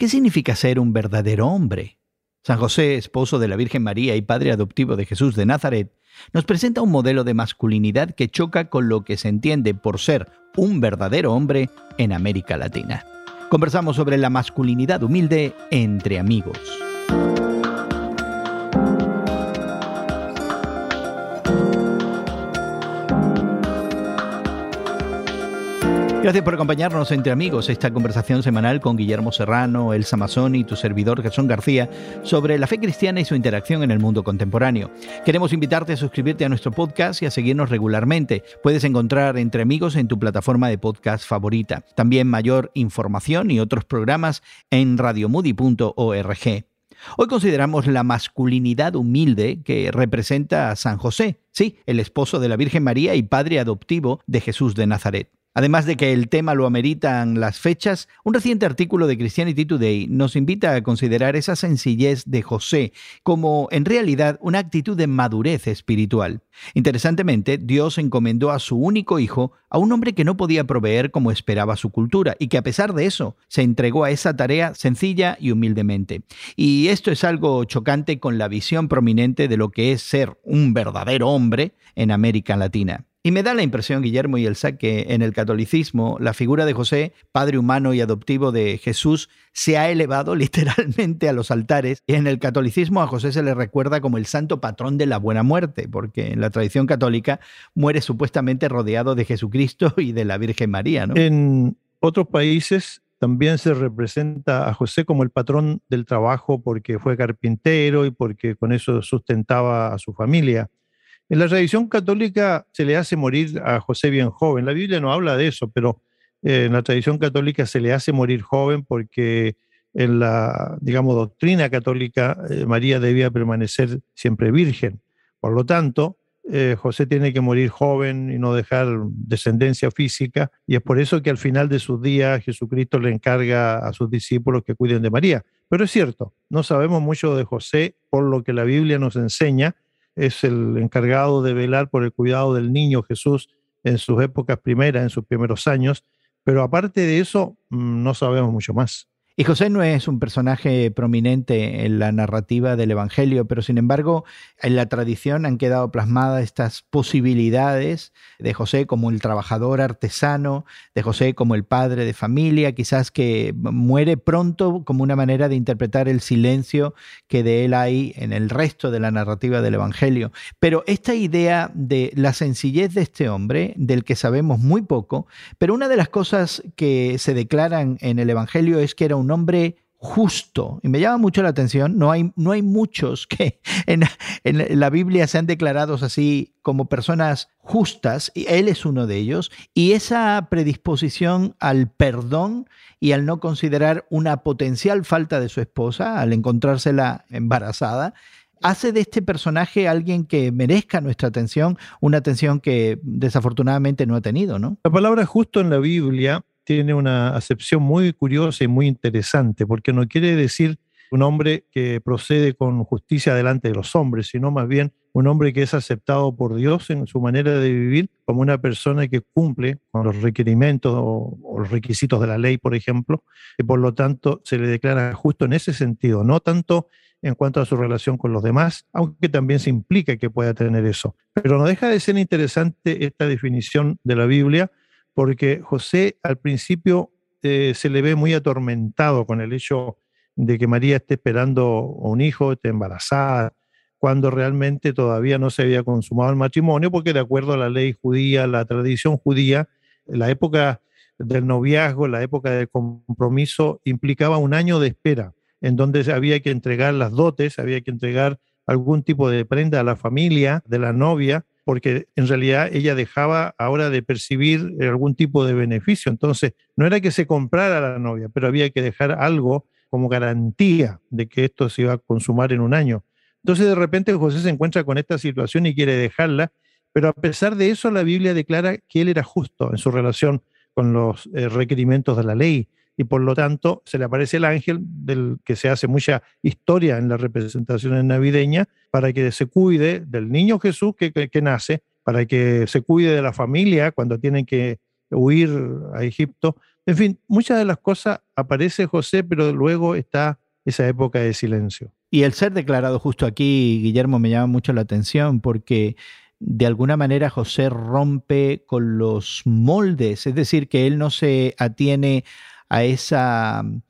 ¿Qué significa ser un verdadero hombre? San José, esposo de la Virgen María y padre adoptivo de Jesús de Nazaret, nos presenta un modelo de masculinidad que choca con lo que se entiende por ser un verdadero hombre en América Latina. Conversamos sobre la masculinidad humilde entre amigos. Gracias por acompañarnos entre amigos esta conversación semanal con Guillermo Serrano, Elsa Mazzoni y tu servidor Gerson García sobre la fe cristiana y su interacción en el mundo contemporáneo. Queremos invitarte a suscribirte a nuestro podcast y a seguirnos regularmente. Puedes encontrar entre amigos en tu plataforma de podcast favorita. También mayor información y otros programas en radiomudi.org. Hoy consideramos la masculinidad humilde que representa a San José, sí, el esposo de la Virgen María y padre adoptivo de Jesús de Nazaret. Además de que el tema lo ameritan las fechas, un reciente artículo de Christianity Today nos invita a considerar esa sencillez de José como en realidad una actitud de madurez espiritual. Interesantemente, Dios encomendó a su único hijo a un hombre que no podía proveer como esperaba su cultura y que a pesar de eso se entregó a esa tarea sencilla y humildemente. Y esto es algo chocante con la visión prominente de lo que es ser un verdadero hombre en América Latina. Y me da la impresión, Guillermo y Elsa, que en el catolicismo la figura de José, padre humano y adoptivo de Jesús, se ha elevado literalmente a los altares. Y en el catolicismo a José se le recuerda como el santo patrón de la buena muerte, porque en la tradición católica muere supuestamente rodeado de Jesucristo y de la Virgen María. En otros países también se representa a José como el patrón del trabajo porque fue carpintero y porque con eso sustentaba a su familia. En la tradición católica se le hace morir a José bien joven. La Biblia no habla de eso, pero eh, en la tradición católica se le hace morir joven porque en la, digamos, doctrina católica eh, María debía permanecer siempre virgen. Por lo tanto, eh, José tiene que morir joven y no dejar descendencia física, y es por eso que al final de sus días Jesucristo le encarga a sus discípulos que cuiden de María. Pero es cierto, no sabemos mucho de José por lo que la Biblia nos enseña, es el encargado de velar por el cuidado del niño Jesús en sus épocas primeras, en sus primeros años, pero aparte de eso, mm, no sabemos mucho más. Y José no es un personaje prominente en la narrativa del Evangelio, pero sin embargo en la tradición han quedado plasmadas estas posibilidades de José como el trabajador artesano, de José como el padre de familia, quizás que muere pronto como una manera de interpretar el silencio que de él hay en el resto de la narrativa del Evangelio. Pero esta idea de la sencillez de este hombre, del que sabemos muy poco, pero una de las cosas que se declaran en el Evangelio es que era un hombre justo. Y me llama mucho la atención, no hay, no hay muchos que en, en, la Biblia sean declarados así como personas justas, y él es uno de ellos, y esa predisposición al perdón y al no considerar una potencial falta de su esposa, al encontrársela embarazada, hace de este personaje alguien que merezca nuestra atención, una atención que desafortunadamente no ha tenido, ¿no? La palabra justo en la Biblia tiene una acepción muy curiosa y muy interesante, porque no quiere decir un hombre que procede con justicia delante de los hombres, sino más bien un hombre que es aceptado por Dios en su manera de vivir como una persona que cumple con los requerimientos o, los requisitos de la ley, por ejemplo, y por lo tanto se le declara justo en ese sentido, no tanto en cuanto a su relación con los demás, aunque también se implica que pueda tener eso. Pero no deja de ser interesante esta definición de la Biblia porque José al principio eh, se le ve muy atormentado con el hecho de que María esté esperando un hijo, esté embarazada, cuando realmente todavía no se había consumado el matrimonio, porque de acuerdo a la ley judía, la tradición judía, la época del noviazgo, la época del compromiso, implicaba un año de espera, en donde había que entregar las dotes, había que entregar algún tipo de prenda a la familia de la novia, porque en realidad ella dejaba ahora de percibir algún tipo de beneficio. Entonces, no era que se comprara la novia, pero había que dejar algo como garantía de que esto se iba a consumar en un año. Entonces, de repente José se encuentra con esta situación y quiere dejarla, pero a pesar de eso, la Biblia declara que él era justo en su relación con los eh, requerimientos de la ley y por lo tanto se le aparece el ángel del que se hace mucha historia en las representaciones navideñas para que se cuide del niño Jesús que, que, nace, para que se cuide de la familia cuando tienen que huir a Egipto, En fin, muchas de las cosas aparece José, pero luego está esa época de silencio. Y el ser declarado justo aquí, Guillermo, me llama mucho la atención porque de alguna manera José rompe con los moldes, es decir, que él no se atiene a esa mm,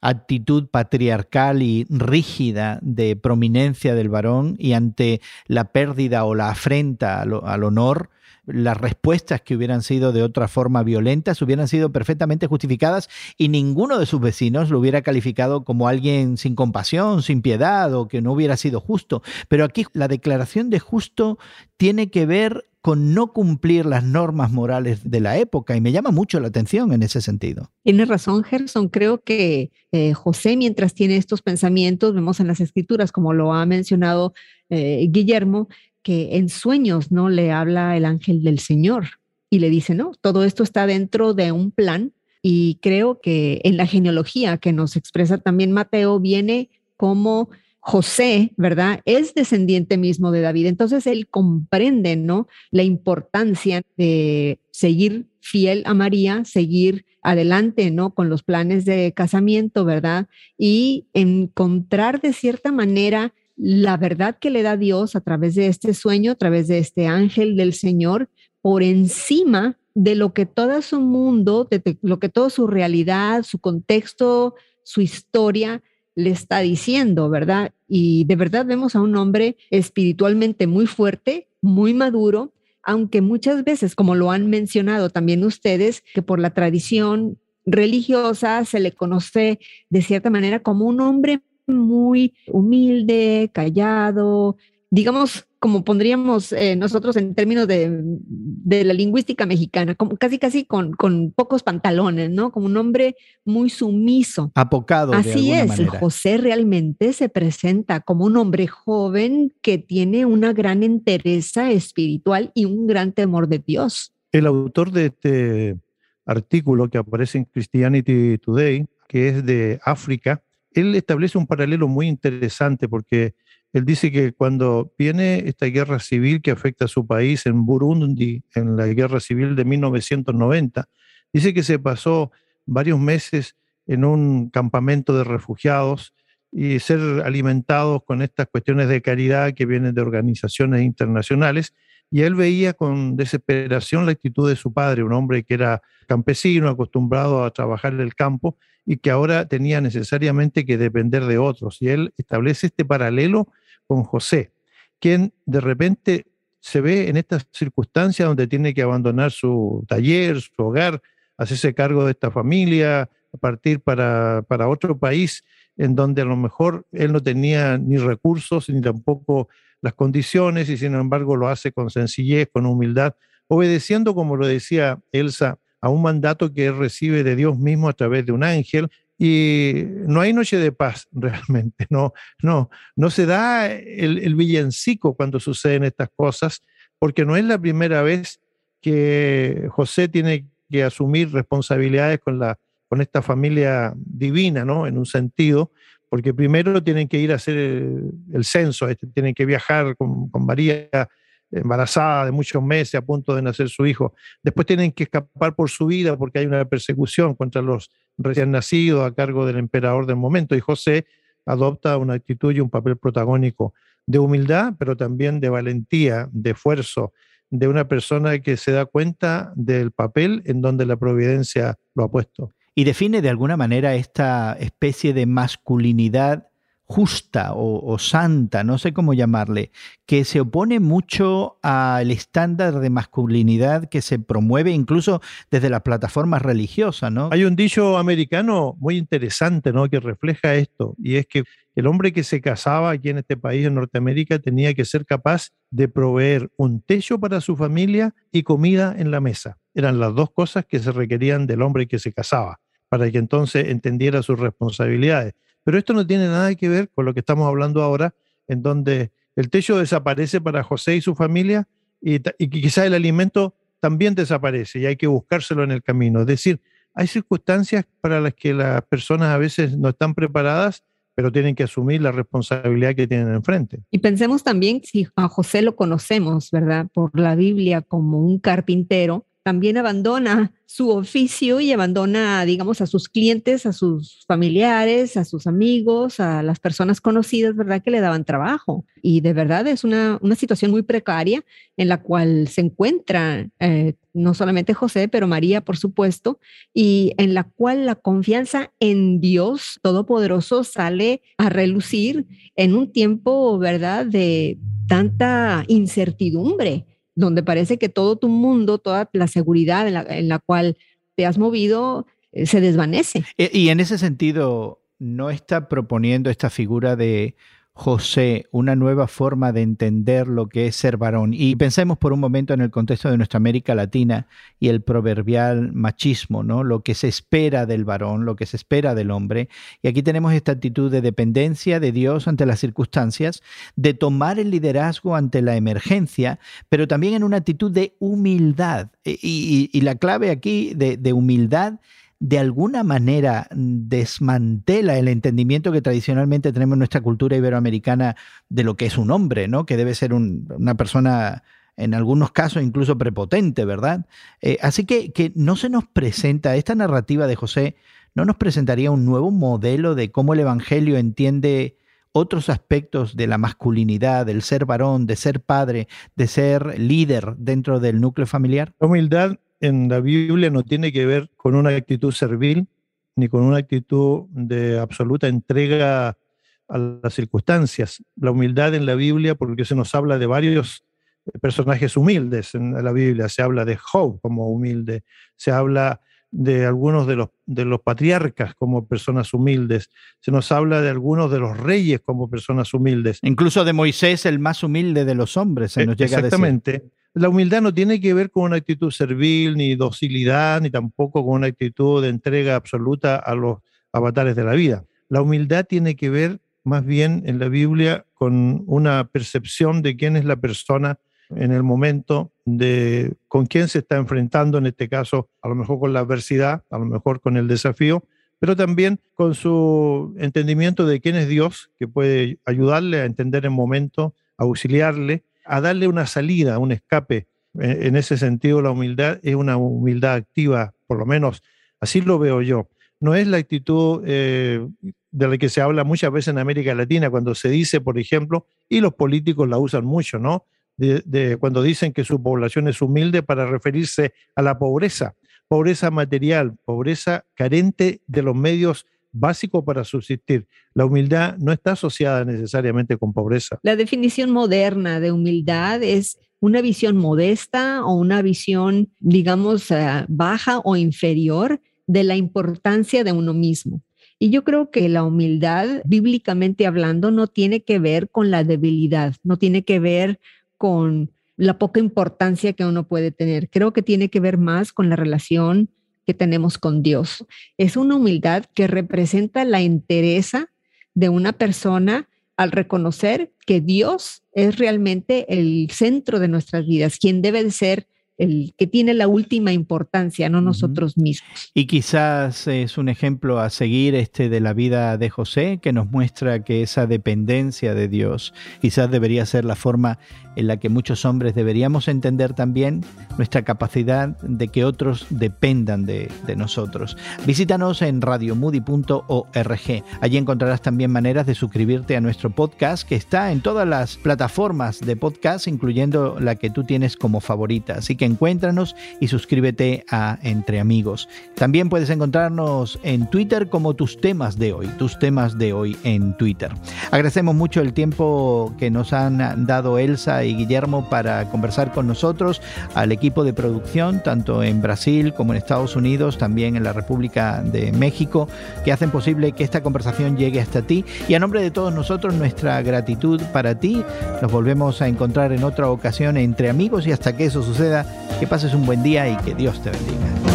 actitud patriarcal y rígida de prominencia del varón y ante la pérdida o la afrenta al, honor, las respuestas que hubieran sido de otra forma violentas hubieran sido perfectamente justificadas y ninguno de sus vecinos lo hubiera calificado como alguien sin compasión, sin piedad o que no hubiera sido justo. Pero aquí la declaración de justo tiene que ver no cumplir las normas morales de la época y me llama mucho la atención en ese sentido. Tiene razón, Gerson. Creo que eh, José, mientras tiene estos pensamientos, vemos en las escrituras, como lo ha mencionado eh, Guillermo, que en sueños no le habla el ángel del Señor y le dice, no, todo esto está dentro de un plan y creo que en la genealogía que nos expresa también Mateo viene como José, ¿verdad? Es descendiente mismo de David. Entonces él comprende, ¿no? La importancia de seguir fiel a María, seguir adelante, ¿no? Con los planes de casamiento, ¿verdad? Y encontrar de cierta manera la verdad que le da Dios a través de este sueño, a través de este ángel del Señor, por encima de lo que todo su mundo, de lo que toda su realidad, su contexto, su historia le está diciendo, ¿verdad? Y de verdad vemos a un hombre espiritualmente muy fuerte, muy maduro, aunque muchas veces, como lo han mencionado también ustedes, que por la tradición religiosa se le conoce de cierta manera como un hombre muy humilde, callado, digamos, como pondríamos eh, nosotros en términos de, la lingüística mexicana, como casi casi con, con, pocos pantalones, ¿no? Como un hombre muy sumiso. Apocado. Así es, José realmente se presenta como un hombre joven que tiene una gran entereza espiritual y un gran temor de Dios. El autor de este artículo que aparece en Christianity Today, que es de África, él establece un paralelo muy interesante porque él dice que cuando viene esta guerra civil que afecta a su país en Burundi, en la guerra civil de 1990, dice que se pasó varios meses en un campamento de refugiados y ser alimentados con estas cuestiones de caridad que vienen de organizaciones internacionales. Y él veía con desesperación la actitud de su padre, un hombre que era campesino, acostumbrado a trabajar en el campo y que ahora tenía necesariamente que depender de otros. Y él establece este paralelo con José, quien de repente se ve en estas circunstancias donde tiene que abandonar su taller, su hogar, hacerse cargo de esta familia, partir para, para otro país en donde a lo mejor él no tenía ni recursos ni tampoco las condiciones y sin embargo lo hace con sencillez, con humildad, obedeciendo, como lo decía Elsa, a un mandato que recibe de Dios mismo a través de un ángel. Y no hay noche de paz realmente, no, no, no se da el, el villancico cuando suceden estas cosas, porque no es la primera vez que José tiene que asumir responsabilidades con, la, con esta familia divina, ¿no? En un sentido, porque primero tienen que ir a hacer el, censo, este, tienen que viajar con, con María embarazada de muchos meses, a punto de nacer su hijo. Después tienen que escapar por su vida porque hay una persecución contra los recién nacidos a cargo del emperador del momento. Y José adopta una actitud y un papel protagónico de humildad, pero también de valentía, de esfuerzo, de una persona que se da cuenta del papel en donde la providencia lo ha puesto. Y define de alguna manera esta especie de masculinidad justa o, santa, no sé cómo llamarle, que se opone mucho al estándar de masculinidad que se promueve incluso desde las plataformas religiosas, ¿no? Hay un dicho americano muy interesante, ¿no? Que refleja esto, y es que el hombre que se casaba aquí en este país, en Norteamérica, tenía que ser capaz de proveer un techo para su familia y comida en la mesa. Eran las dos cosas que se requerían del hombre que se casaba, para que entonces entendiera sus responsabilidades pero esto no tiene nada que ver con lo que estamos hablando ahora, en donde el techo desaparece para José y su familia y, y quizá el alimento también desaparece y hay que buscárselo en el camino. Es decir, hay circunstancias para las que las personas a veces no están preparadas, pero tienen que asumir la responsabilidad que tienen enfrente. Y pensemos también si a José lo conocemos, ¿verdad? Por la Biblia como un carpintero, también abandona su oficio y abandona, digamos, a sus clientes, a sus familiares, a sus amigos, a las personas conocidas, ¿verdad? Que le daban trabajo. Y de verdad es una, una situación muy precaria en la cual se encuentra eh, no solamente José, pero María, por supuesto, y en la cual la confianza en Dios Todopoderoso sale a relucir en un tiempo, ¿verdad?, de tanta incertidumbre donde parece que todo tu mundo, toda la seguridad en la, cual te has movido, eh, se desvanece. E, y en ese sentido, no está proponiendo esta figura de José, una nueva forma de entender lo que es ser varón. Y pensemos por un momento en el contexto de nuestra América Latina y el proverbial machismo, ¿no? Lo que se espera del varón, lo que se espera del hombre. Y aquí tenemos esta actitud de dependencia de Dios ante las circunstancias, de tomar el liderazgo ante la emergencia, pero también en una actitud de humildad. Y, la clave aquí de, de humildad de alguna manera desmantela el entendimiento que tradicionalmente tenemos en nuestra cultura iberoamericana de lo que es un hombre, ¿no? Que debe ser una persona en algunos casos incluso prepotente, ¿verdad? Eh, así que, que no se nos presenta, esta narrativa de José no nos presentaría un nuevo modelo de cómo el Evangelio entiende otros aspectos de la masculinidad, del ser varón, de ser padre, de ser líder dentro del núcleo familiar? La humildad en la Biblia no tiene que ver con una actitud servil ni con una actitud de absoluta entrega a las circunstancias. La humildad en la Biblia, porque se nos habla de varios personajes humildes en la Biblia, se habla de Job como humilde, se habla de algunos de los, de los patriarcas como personas humildes, se nos habla de algunos de los reyes como personas humildes. Incluso de Moisés, el más humilde de los hombres, se nos llega Exactamente. A decir. La humildad no tiene que ver con una actitud servil, ni docilidad, ni tampoco con una actitud de entrega absoluta a los avatares de la vida. La humildad tiene que ver más bien en la Biblia con una percepción de quién es la persona en el momento de con quién se está enfrentando, en este caso, a lo mejor con la adversidad, a lo mejor con el desafío, pero también con su entendimiento de quién es Dios, que puede ayudarle a entender el momento, auxiliarle a darle una salida, un escape. En ese sentido, la humildad es una humildad activa, por lo menos así lo veo yo. No es la actitud eh, de la que se habla muchas veces en América Latina, cuando se dice, por ejemplo, y los políticos la usan mucho, ¿no? De, cuando dicen que su población es humilde para referirse a la pobreza, pobreza material, pobreza carente de los medios básico para subsistir. La humildad no está asociada necesariamente con pobreza. La definición moderna de humildad es una visión modesta o una visión, digamos, eh, baja o inferior de la importancia de uno mismo. Y yo creo que la humildad, bíblicamente hablando, no tiene que ver con la debilidad, no tiene que ver con la poca importancia que uno puede tener. Creo que tiene que ver más con la relación que tenemos con Dios. Es una humildad que representa la entereza de una persona al reconocer que Dios es realmente el centro de nuestras vidas, quien debe de ser el que tiene la última importancia, no nosotros mismos. Y quizás es un ejemplo a seguir este de la vida de José que nos muestra que esa dependencia de Dios quizás debería ser la forma en la que muchos hombres deberíamos entender también nuestra capacidad de que otros dependan de, nosotros. Visítanos en radiomoody.org. Allí encontrarás también maneras de suscribirte a nuestro podcast que está en todas las plataformas de podcast, incluyendo la que tú tienes como favorita. Así que encuéntranos y suscríbete a Entre Amigos. También puedes encontrarnos en Twitter como tus temas de hoy, tus temas de hoy en Twitter. Agradecemos mucho el tiempo que nos han dado Elsa y Guillermo para conversar con nosotros, al equipo de producción, tanto en Brasil como en Estados Unidos, también en la República de México, que hacen posible que esta conversación llegue hasta ti. Y a nombre de todos nosotros, nuestra gratitud para ti. Nos volvemos a encontrar en otra ocasión entre amigos y hasta que eso suceda, que pases un buen día y que Dios te bendiga.